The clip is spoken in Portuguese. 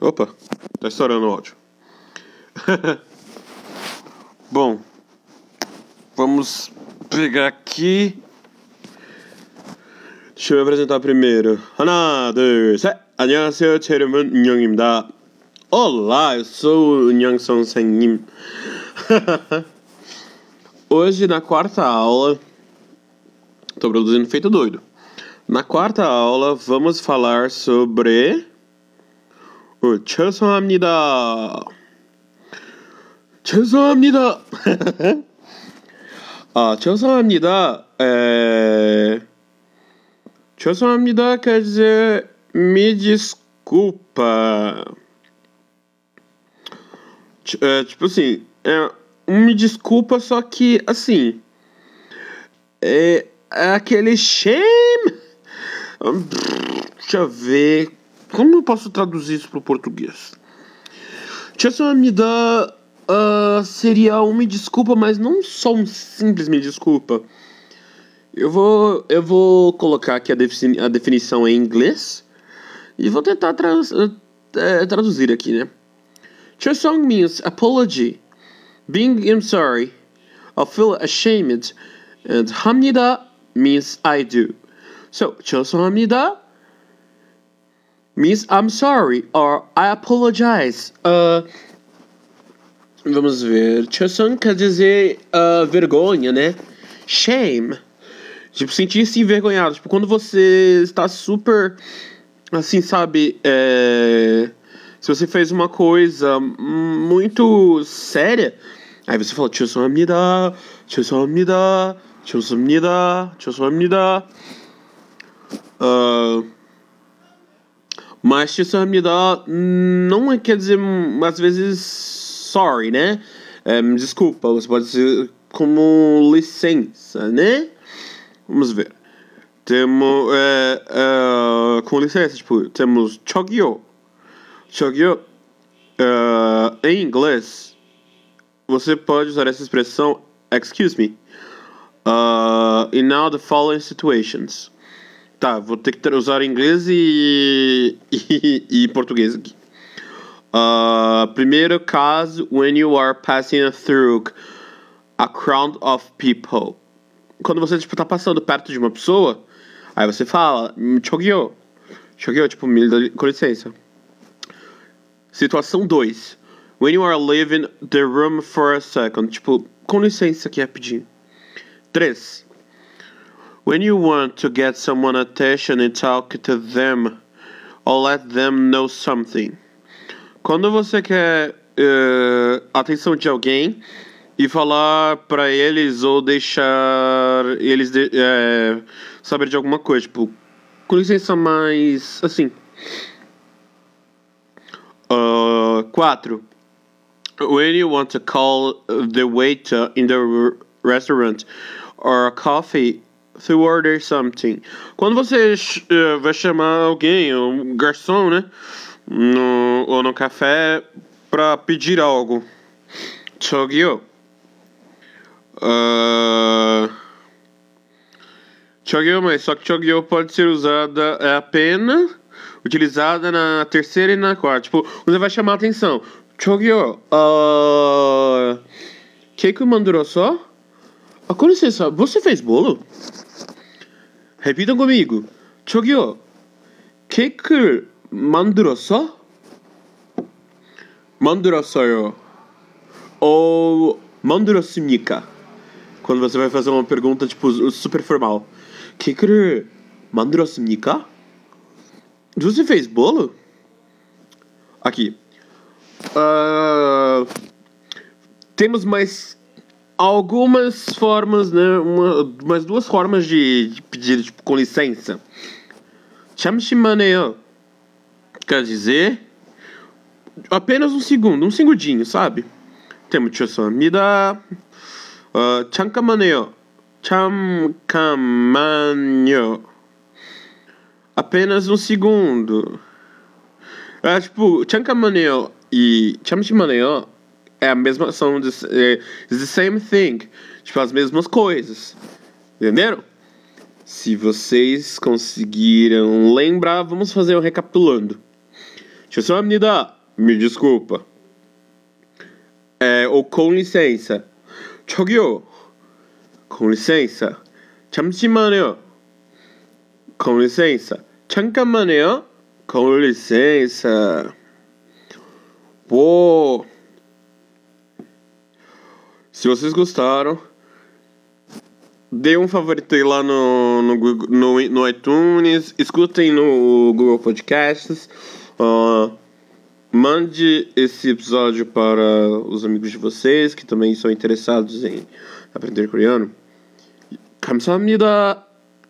Opa, tá estourando o áudio. Bom, vamos pegar aqui. Deixa eu me apresentar primeiro. 하나, 둘, 셋. 안녕하세요. 제 이름은 은영입니다. Olá, eu sou o Unhang 선생님. Hoje, na quarta aula, tô produzindo feito doido. Na quarta aula, vamos falar sobre 어, 죄송합니다. 죄송합니다. 아, 죄송합니다. É... 죄송합니다 quer dizer me desculpa. É, tipo assim, é um me desculpa, só que assim. É, é aquele shame. Deixa eu ver. como eu posso traduzir isso para o português? Chasson me dá. Uh, ah, seria uma desculpa, mas não só um simples me desculpa. Eu vou, eu vou colocar aqui a, defini a definição em inglês e vou tentar tra uh, traduzir aqui, né? Chasson means apology, being I'm sorry, I feel ashamed, and hamnida means I do. So, chasson hamnida Miss I'm sorry or I apologize. Uh, vamos ver. Chosun quer dizer uh, vergonha, né? Shame. Tipo, sentir-se envergonhado. Tipo, quando você está super. Assim, sabe? É... Se você fez uma coisa muito séria, aí você fala: Chosun me Chosun me Chosun me Chosun me. mas isso de daha não é quer dizer hum, às vezes sorry, né? Um, desculpa, você pode dizer como licença, né? Vamos ver. Temos. É, é, com licença, tipo, temos Chogyo. Chogyo. Em inglês, você pode usar essa expressão excuse me. Uh, in all the following situations tá, vou ter que usar inglês e, e, e português aqui. Uh, primeiro caso, when you are passing through a crowd of people. Quando você, tipo, tá passando perto de uma pessoa, aí você fala, chogyo. Chogyo, tipo, me com licença. Situação 2. When you are leaving the room for a second. Tipo, com licença aqui rapidinho. 3. When you want to get someone attention and talk to them or let them know something. Quando você quer uh, atenção de alguém e falar para eles ou deixar eles de, uh, saber de alguma coisa, tipo, com licença, mais assim. 4. Uh, when you want to call the waiter in the restaurant or coffee to order something. Quando você uh, vai chamar alguém, um garçom, né? No, ou no café, para pedir algo. Chogyo. Uh... Mas só que Chogyo pode ser usada é apenas utilizada na terceira e na quarta. Tipo, você vai chamar a atenção. Chogyo, ah, uh... Keiko mandou só? Ah, com licença, você fez bolo? Repitam comigo. 저기요. 케이크를 만들었어? 만들었어요. Ou 만들었습니까? Quando você vai fazer uma pergunta tipo super formal. 케이크를 만들었습니까? Você fez bolo? Aqui. Uh, temos mais algumas formas, né? Uma, umas duas formas de, de tipo, com licença. Chamshimaneo. Quer dizer. Apenas um segundo, um segundinho, sabe? Temos Chosamida. Uh, ah, chankamaneo. Chamkamaneo. Apenas um segundo. É tipo, Chankamaneo e Chamshimaneo é a mesma são the, é, the same thing, tipo as mesmas coisas. Entenderam? Se vocês conseguiram lembrar, vamos fazer um recapitulando. 죄송합니다. Me desculpa. É, ou com licença. 저기요. Com licença. 잠시만요. Com licença. 잠깐만요. Com licença. Pô. Se vocês gostaram, dê um favorito aí lá no, no, no, no iTunes, escutem no Google Podcasts, uh, mande esse episódio para os amigos de vocês que também são interessados em aprender coreano. 감사합니다.